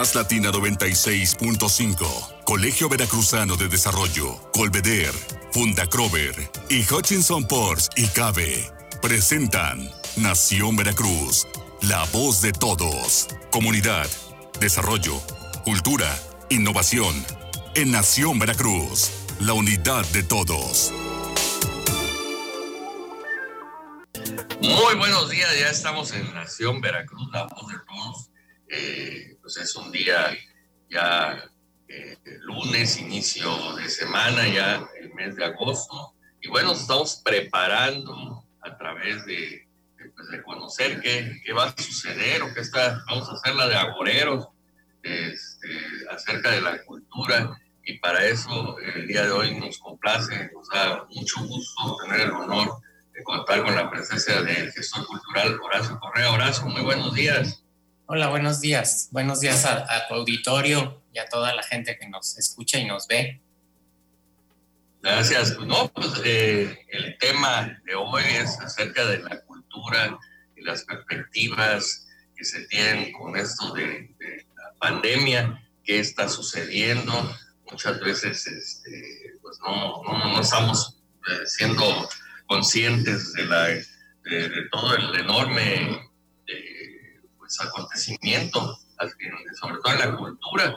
Más Latina 96.5, Colegio Veracruzano de Desarrollo, Colveder, Funda Crover y Hutchinson Ports y Cabe presentan Nación Veracruz, la voz de todos. Comunidad, desarrollo, cultura, innovación. En Nación Veracruz, la unidad de todos. Muy buenos días, ya estamos en Nación Veracruz, la voz de todos. Eh, pues es un día ya eh, lunes, inicio de semana, ya el mes de agosto. Y bueno, estamos preparando a través de, pues, de conocer qué, qué, va a suceder o qué está, vamos a hacer la de agoreros este, acerca de la cultura. Y para eso el día de hoy nos complace, nos da mucho gusto tener el honor de contar con la presencia del gestor cultural Horacio Correa. Horacio, muy buenos días. Hola, buenos días. Buenos días a, tu auditorio y a toda la gente que nos escucha y nos ve. Gracias. No, pues eh, el tema de hoy es acerca de la cultura y las perspectivas que se tienen con esto de, la pandemia, qué está sucediendo. Muchas veces este, pues no, no, estamos eh, siendo conscientes de, la, de, todo el enorme pues, acontecimiento, sobre todo en la cultura.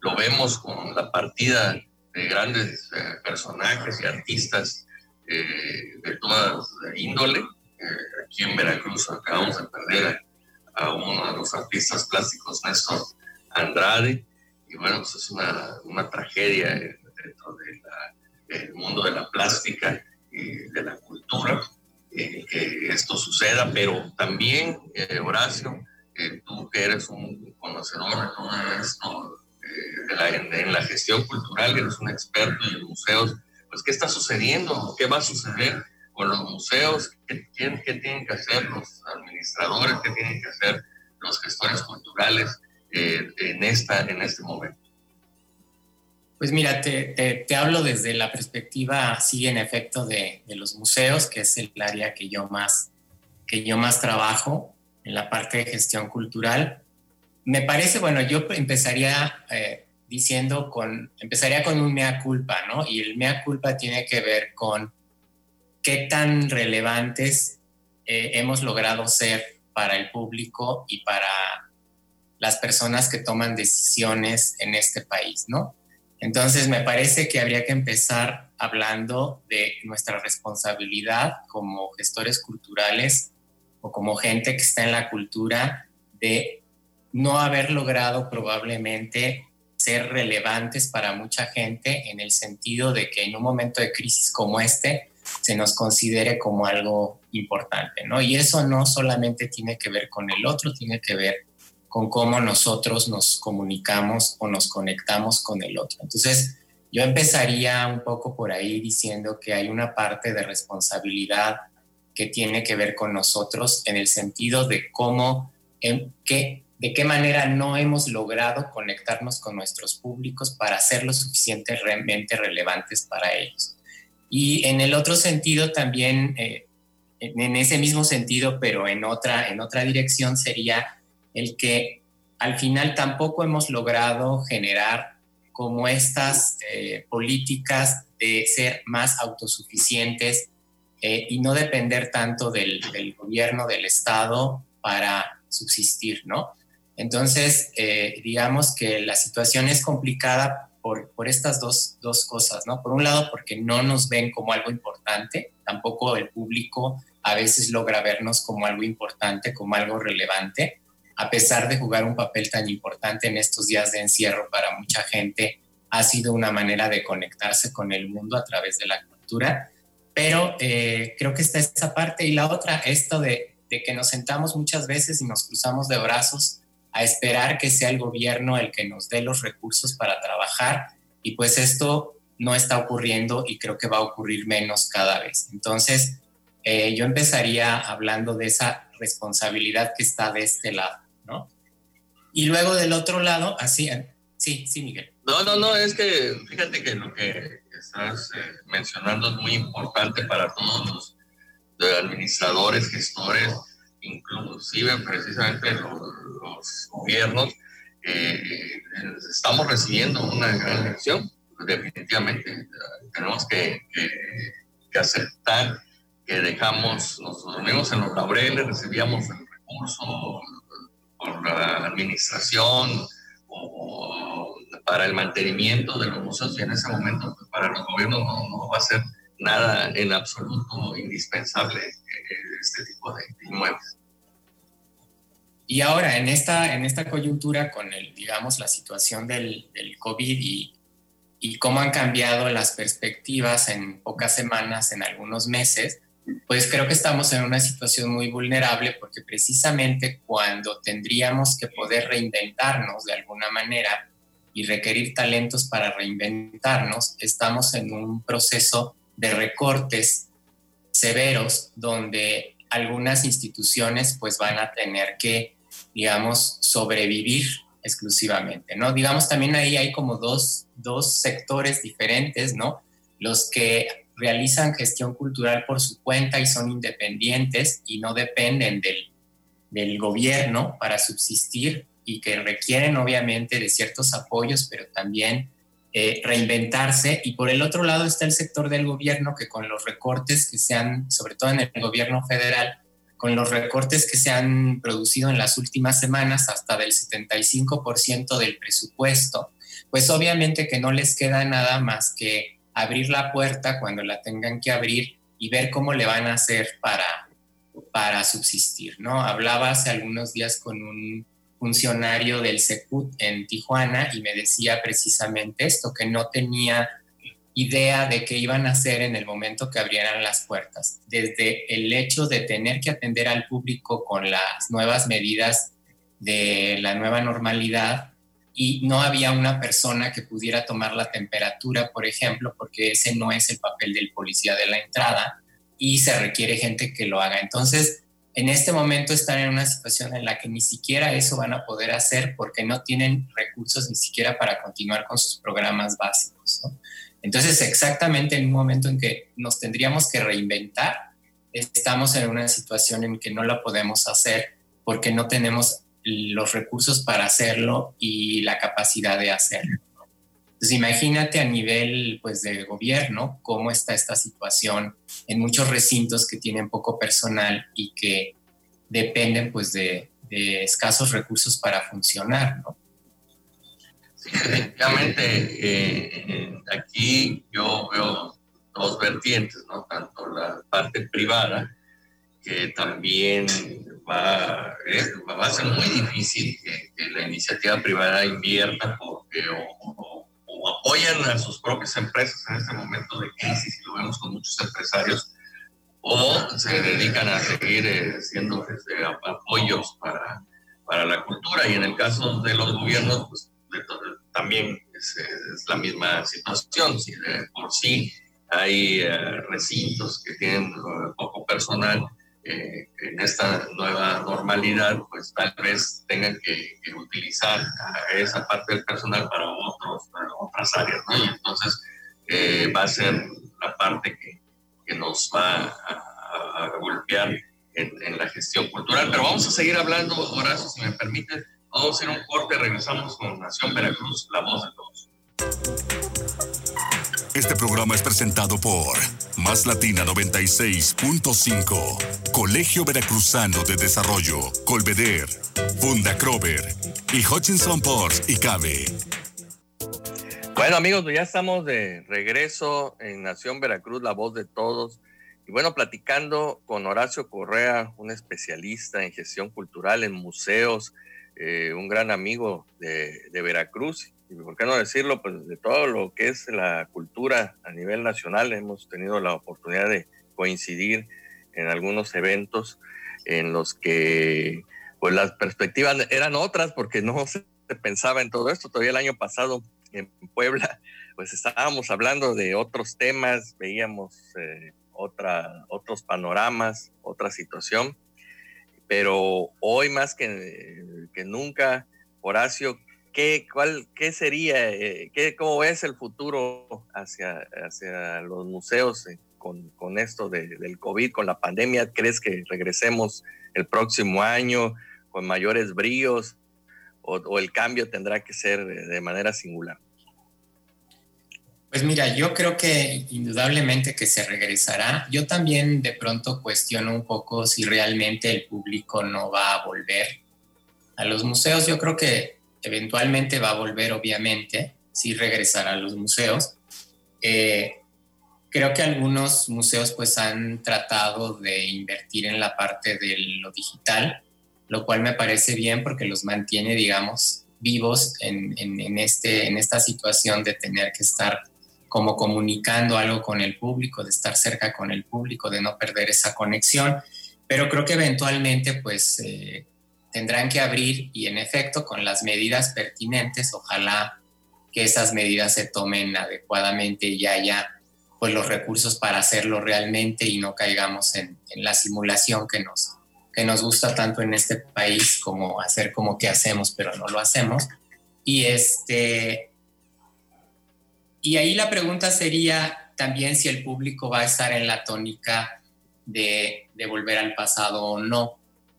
Lo vemos con la partida de grandes eh, personajes y artistas eh, de toda índole. Eh, aquí en Veracruz acabamos de perder a, uno de los artistas plásticos, Néstor Andrade, y bueno, pues es una, una tragedia dentro del mundo de la plástica y de la cultura que esto suceda, pero también, Horacio, tú que eres un conocedor de todo esto, en la gestión cultural, eres un experto en museos, pues qué está sucediendo, qué va a suceder con los museos, qué, qué, tienen que hacer los administradores, qué tienen que hacer los gestores culturales eh, en, esta, en este momento. Pues mira, te, te, hablo desde la perspectiva, sí, en efecto, de, de, los museos, que es el área que yo más, que yo más trabajo en la parte de gestión cultural. Me parece, bueno, yo empezaría eh, diciendo con, empezaría con un mea culpa, ¿no? Y el mea culpa tiene que ver con qué tan relevantes eh, hemos logrado ser para el público y para las personas que toman decisiones en este país, ¿no? Entonces, me parece que habría que empezar hablando de nuestra responsabilidad como gestores culturales o como gente que está en la cultura de no haber logrado probablemente ser relevantes para mucha gente en el sentido de que en un momento de crisis como este se nos considere como algo importante, ¿no? Y eso no solamente tiene que ver con el otro, tiene que ver con cómo nosotros nos comunicamos o nos conectamos con el otro. Entonces, yo empezaría un poco por ahí diciendo que hay una parte de responsabilidad que tiene que ver con nosotros en el sentido de cómo, en qué, de qué manera no hemos logrado conectarnos con nuestros públicos para ser lo suficientemente relevantes para ellos. Y en el otro sentido también, eh, en ese mismo sentido, pero en otra, en otra dirección, sería el que al final tampoco hemos logrado generar como estas eh, políticas de ser más autosuficientes, eh, y no depender tanto del, gobierno, del Estado para subsistir, ¿no? Entonces, eh, digamos que la situación es complicada por, por estas dos, dos, cosas, ¿no? Por un lado, porque no nos ven como algo importante, tampoco el público a veces logra vernos como algo importante, como algo relevante, a pesar de jugar un papel tan importante en estos días de encierro para mucha gente, ha sido una manera de conectarse con el mundo a través de la cultura pero eh, creo que está esa parte y la otra, esto de, de, que nos sentamos muchas veces y nos cruzamos de brazos a esperar que sea el gobierno el que nos dé los recursos para trabajar y pues esto no está ocurriendo y creo que va a ocurrir menos cada vez. Entonces, eh, yo empezaría hablando de esa responsabilidad que está de este lado, ¿no? Y luego del otro lado, así, sí, sí, Miguel. No, no, no, es que fíjate que lo que estás eh, mencionando es muy importante para todos los administradores, gestores, inclusive precisamente los, gobiernos, eh, estamos recibiendo una gran lección. Definitivamente tenemos que, que, aceptar que dejamos, nos dormimos en los laureles, recibíamos el recurso por la administración o, para el mantenimiento de los museos y en ese momento pues, para los gobiernos no, va a ser nada en absoluto indispensable este tipo de inmuebles. Y ahora, en esta, en esta coyuntura con el, digamos, la situación del, del COVID y, y cómo han cambiado las perspectivas en pocas semanas, en algunos meses, pues creo que estamos en una situación muy vulnerable porque precisamente cuando tendríamos que poder reinventarnos de alguna manera y requerir talentos para reinventarnos, estamos en un proceso de recortes severos donde algunas instituciones pues van a tener que, digamos, sobrevivir exclusivamente, ¿no? Digamos, también ahí hay como dos, dos sectores diferentes, ¿no? Los que realizan gestión cultural por su cuenta y son independientes y no dependen del, del gobierno para subsistir y que requieren obviamente de ciertos apoyos, pero también eh, reinventarse. Y por el otro lado está el sector del gobierno que con los recortes que se han, sobre todo en el gobierno federal, con los recortes que se han producido en las últimas semanas, hasta del 75% del presupuesto, pues obviamente que no les queda nada más que abrir la puerta cuando la tengan que abrir y ver cómo le van a hacer para, para subsistir, ¿no? Hablaba hace algunos días con un funcionario del SECUT en Tijuana y me decía precisamente esto, que no tenía idea de qué iban a hacer en el momento que abrieran las puertas. Desde el hecho de tener que atender al público con las nuevas medidas de la nueva normalidad y no había una persona que pudiera tomar la temperatura, por ejemplo, porque ese no es el papel del policía de la entrada y se requiere gente que lo haga. Entonces, en este momento están en una situación en la que ni siquiera eso van a poder hacer porque no tienen recursos ni siquiera para continuar con sus programas básicos. Entonces, exactamente en un momento en que nos tendríamos que reinventar, estamos en una situación en que no la podemos hacer porque no tenemos los recursos para hacerlo y la capacidad de hacerlo. Entonces, imagínate a nivel pues, de gobierno cómo está esta situación en muchos recintos que tienen poco personal y que dependen pues, de, escasos recursos para funcionar. ¿no? Sí, definitivamente eh, aquí yo veo dos vertientes, ¿no? tanto la parte privada, que también va, va a ser muy difícil que, la iniciativa privada invierta porque apoyan a sus propias empresas en este momento de crisis, y lo vemos con muchos empresarios, o se dedican a seguir eh, siendo este, apoyos para, para la cultura. Y en el caso de los gobiernos, pues también es, la misma situación. Si por sí hay eh, recintos que tienen eh, poco personal, eh, en esta nueva normalidad, pues tal vez tengan que, utilizar esa parte del personal para, otros, otras áreas, ¿no? Y entonces eh, va a ser la parte que, que nos va a, golpear en, la gestión cultural. Pero vamos a seguir hablando, Horacio, si me permite. Vamos a hacer un corte, regresamos con Nación Veracruz, la voz de todos. Este programa es presentado por Más Latina 96.5, Colegio Veracruzano de Desarrollo, Colveder, Funda Crover y Hutchinson Ports y Cabe. Bueno amigos, ya estamos de regreso en Nación Veracruz, la voz de todos. Y bueno, platicando con Horacio Correa, un especialista en gestión cultural, en museos, eh, un gran amigo de, Veracruz por qué no decirlo, pues de todo lo que es la cultura a nivel nacional, hemos tenido la oportunidad de coincidir en algunos eventos en los que pues las perspectivas eran otras porque no se pensaba en todo esto. Todavía el año pasado en Puebla, pues estábamos hablando de otros temas, veíamos eh, otra, otros panoramas, otra situación, pero hoy más que, nunca, Horacio, ¿qué, cuál, qué sería, eh, qué, cómo es el futuro hacia, hacia los museos eh, con, con, esto del COVID, con la pandemia? ¿Crees que regresemos el próximo año con mayores bríos? o, el cambio tendrá que ser de manera singular? Pues mira, yo creo que indudablemente que se regresará. Yo también de pronto cuestiono un poco si realmente el público no va a volver a los museos. Yo creo que eventualmente va a volver, obviamente, sí regresará a los museos. Eh, creo que algunos museos pues han tratado de invertir en la parte de lo digital, lo cual me parece bien porque los mantiene, digamos, vivos en, este, en esta situación de tener que estar como comunicando algo con el público, de estar cerca con el público, de no perder esa conexión. Pero creo que eventualmente pues eh, tendrán que abrir y en efecto con las medidas pertinentes, ojalá que esas medidas se tomen adecuadamente y haya pues los recursos para hacerlo realmente y no caigamos en, la simulación que nos, que nos gusta tanto en este país como hacer como que hacemos, pero no lo hacemos. Y, este, y ahí la pregunta sería también si el público va a estar en la tónica de, volver al pasado o no.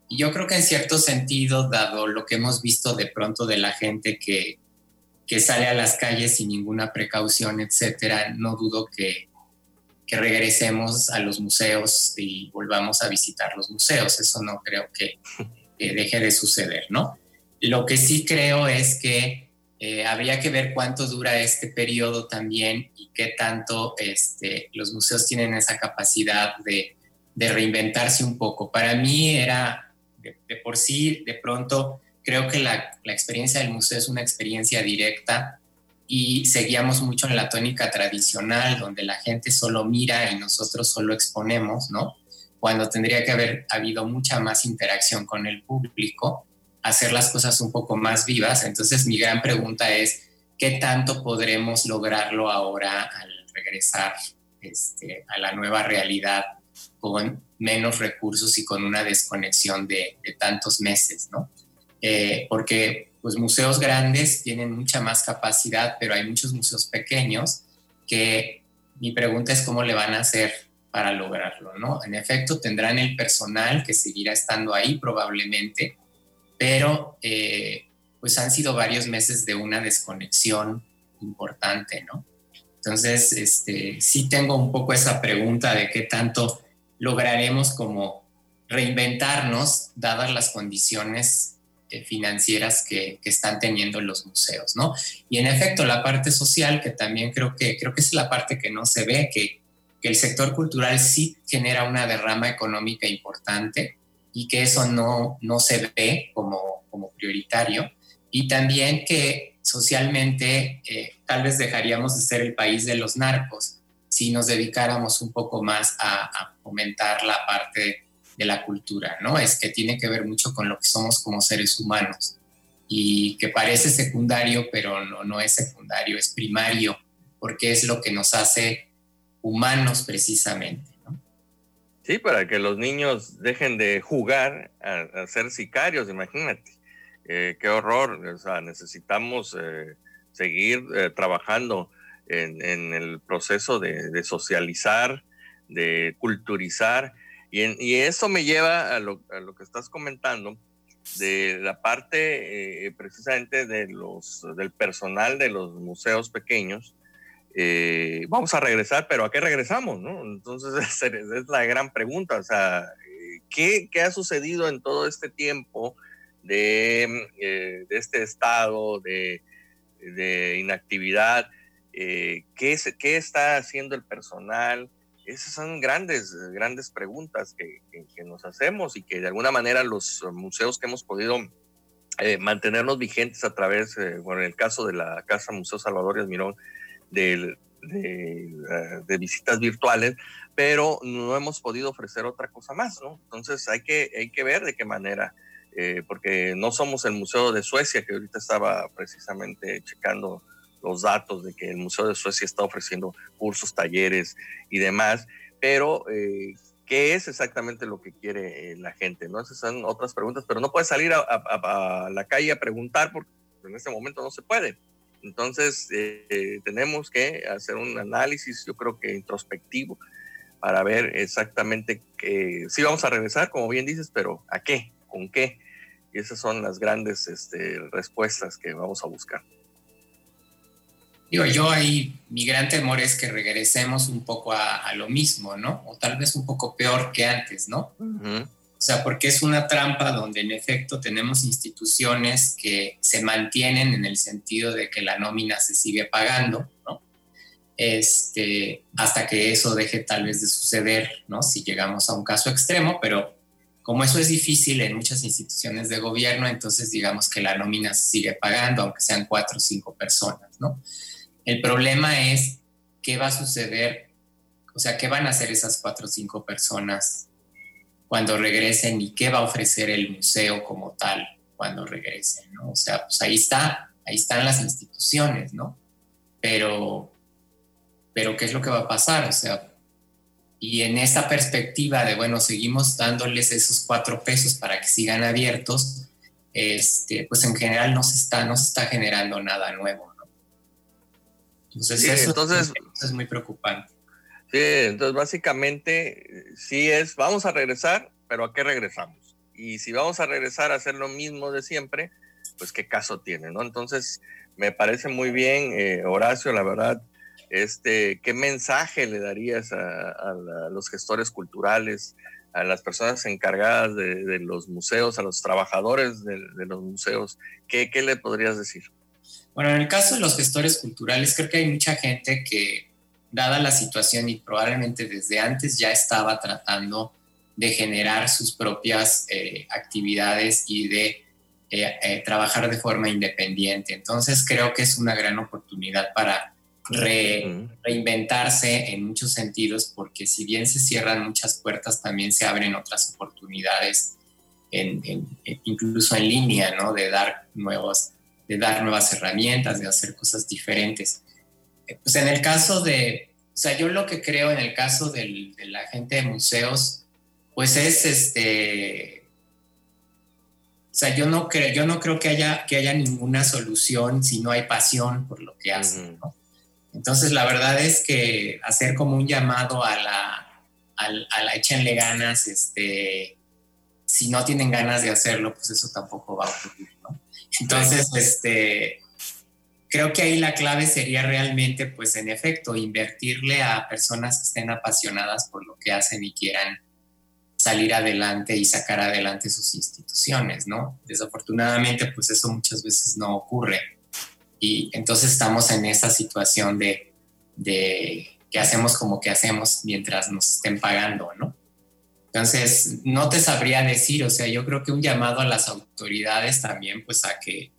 Y yo creo que en cierto sentido, dado lo que hemos visto de pronto de la gente que, que sale a las calles sin ninguna precaución, etcétera, no dudo que, que regresemos a los museos y volvamos a visitar los museos. Eso no creo que, deje de suceder, ¿no? Lo que sí creo es que eh, habría que ver cuánto dura este periodo también y qué tanto este, los museos tienen esa capacidad de, reinventarse un poco. Para mí era, de, por sí, de pronto, creo que la, la experiencia del museo es una experiencia directa y seguíamos mucho en la tónica tradicional, donde la gente solo mira y nosotros solo exponemos, ¿no? Cuando tendría que haber habido mucha más interacción con el público, hacer las cosas un poco más vivas. Entonces mi gran pregunta es, ¿qué tanto podremos lograrlo ahora al regresar este, a la nueva realidad con menos recursos y con una desconexión de, tantos meses, ¿no? Eh, porque pues museos grandes tienen mucha más capacidad, pero hay muchos museos pequeños que mi pregunta es cómo le van a hacer para lograrlo, ¿no? En efecto, tendrán el personal que seguirá estando ahí probablemente, pero eh, pues han sido varios meses de una desconexión importante, ¿no? Entonces, este, sí tengo un poco esa pregunta de qué tanto lograremos como reinventarnos dadas las condiciones eh, financieras que, están teniendo los museos, ¿no? Y en efecto, la parte social, que también creo que, creo que es la parte que no se ve, que, que el sector cultural sí genera una derrama económica importante y que eso no, no se ve como, como prioritario. Y también que socialmente eh, tal vez dejaríamos de ser el país de los narcos si nos dedicáramos un poco más a, a fomentar la parte de la cultura, ¿no? Es que tiene que ver mucho con lo que somos como seres humanos y que parece secundario, pero no, no es secundario, es primario, porque es lo que nos hace humanos precisamente. Sí, para que los niños dejen de jugar a, ser sicarios, imagínate. Eh, qué horror, o sea, necesitamos eh, seguir eh, trabajando en, el proceso de, de socializar, de culturizar y, eso me lleva a lo, que estás comentando, de la parte eh, precisamente de los, del personal de los museos pequeños. Eh, vamos a regresar, pero ¿a qué regresamos? Entonces es, la gran pregunta, o sea, ¿qué, ¿qué, ha sucedido en todo este tiempo de, eh, de este estado de, de inactividad? ¿qué, ¿Qué está haciendo el personal? Esas son grandes, grandes preguntas que, nos hacemos y que de alguna manera los museos que hemos podido eh, mantenernos vigentes a través, eh, bueno, en el caso de la Casa Museo Salvador y Almirón, de, de, de, visitas virtuales, pero no hemos podido ofrecer otra cosa más, ¿no? Entonces hay que, hay que ver de qué manera, eh, porque no somos el Museo de Suecia, que ahorita estaba precisamente checando los datos de que el Museo de Suecia está ofreciendo cursos, talleres y demás, pero eh, ¿qué es exactamente lo que quiere eh, la gente? ¿no? Esas son otras preguntas, pero no puedes salir a, la calle a preguntar porque en este momento no se puede. Entonces, eh, tenemos que hacer un análisis, yo creo que introspectivo, para ver exactamente que sí vamos a regresar, como bien dices, pero ¿a qué? ¿Con qué? Y esas son las grandes este, respuestas que vamos a buscar. Digo, yo ahí, mi gran temor es que regresemos un poco a, lo mismo, ¿no? O tal vez un poco peor que antes, ¿no? O sea, porque es una trampa donde en efecto tenemos instituciones que se mantienen en el sentido de que la nómina se sigue pagando, ¿no? Este, hasta que eso deje tal vez de suceder, ¿no? Si llegamos a un caso extremo, pero como eso es difícil en muchas instituciones de gobierno, entonces digamos que la nómina se sigue pagando, aunque sean cuatro o cinco personas, ¿no? El problema es qué va a suceder, o sea, qué van a hacer esas cuatro o cinco personas cuando regresen y qué va a ofrecer el museo como tal cuando regresen, ¿no? O sea, pues ahí está, ahí están las instituciones, ¿no? Pero, pero ¿qué es lo que va a pasar? O sea, y en esa perspectiva de, bueno, seguimos dándoles esos cuatro pesos para que sigan abiertos, este, pues en general no se está, no se está generando nada nuevo. ¿no? Entonces, eso, entonces, es muy preocupante. Sí, entonces básicamente sí es, vamos a regresar, pero ¿a qué regresamos? Y si vamos a regresar a hacer lo mismo de siempre, pues qué caso tiene, ¿no? Entonces, me parece muy bien, eh, Horacio, la verdad, este, ¿qué mensaje le darías a, los gestores culturales, a las personas encargadas de, los museos, a los trabajadores de, los museos? ¿Qué, ¿Qué, le podrías decir? Bueno, en el caso de los gestores culturales, creo que hay mucha gente que, dada la situación y probablemente desde antes ya estaba tratando de generar sus propias eh, actividades y de eh, eh, trabajar de forma independiente. Entonces creo que es una gran oportunidad para reinventarse en muchos sentidos, porque si bien se cierran muchas puertas, también se abren otras oportunidades, incluso en línea, ¿no? De dar, nuevos, de dar nuevas herramientas, de hacer cosas diferentes. Pues en el caso de, o sea, yo lo que creo en el caso de la gente de museos, pues es este, o sea, yo no creo, yo no creo que haya, que haya ninguna solución si no hay pasión por lo que hacen, ¿no? Entonces, la verdad es que hacer como un llamado a la, a, la échenle ganas, este, si no tienen ganas de hacerlo, pues eso tampoco va a ocurrir, ¿no? Entonces, este, creo que ahí la clave sería realmente, pues en efecto, invertirle a personas que estén apasionadas por lo que hacen y quieran salir adelante y sacar adelante sus instituciones, ¿no? Desafortunadamente, pues eso muchas veces no ocurre. Y entonces estamos en esa situación de, de que hacemos como que hacemos mientras nos estén pagando, ¿no? Entonces, no te sabría decir, o sea, yo creo que un llamado a las autoridades también, pues a que,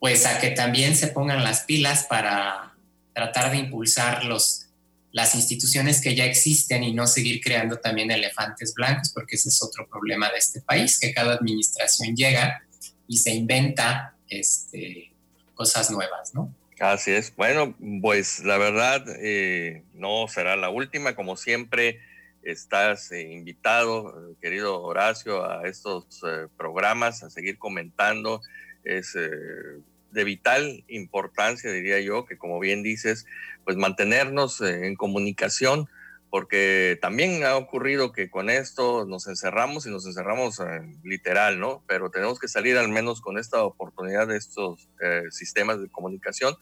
pues a que también se pongan las pilas para tratar de impulsar los, las instituciones que ya existen y no seguir creando también elefantes blancos, porque ese es otro problema de este país, que cada administración llega y se inventa este, cosas nuevas, ¿no? Así es. Bueno, pues la verdad eh, no será la última. Como siempre, estás eh, invitado, querido Horacio, a estos eh, programas, a seguir comentando. Es de vital importancia, diría yo, que como bien dices, pues mantenernos en comunicación porque también ha ocurrido que con esto nos encerramos y nos encerramos literal, ¿no? Pero tenemos que salir al menos con esta oportunidad de estos eh, sistemas de comunicación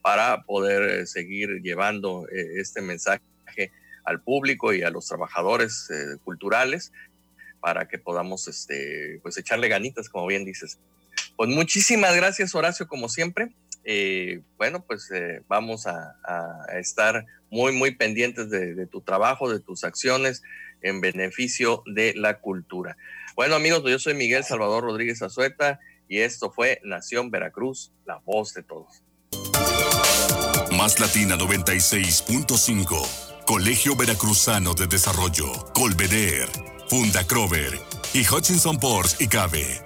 para poder eh, seguir llevando eh, este mensaje al público y a los trabajadores culturales para que podamos este, pues echarle ganitas, como bien dices. Pues muchísimas gracias, Horacio, como siempre. bueno, pues vamos a, estar muy, muy pendientes de, tu trabajo, de tus acciones en beneficio de la cultura. Bueno, amigos, yo soy Miguel Salvador Rodríguez Azueta y esto fue Nación Veracruz, la voz de todos. Más Latina 96.5, Colegio Veracruzano de Desarrollo, Colveder, Funda Crover y Hutchinson Ports y Cabe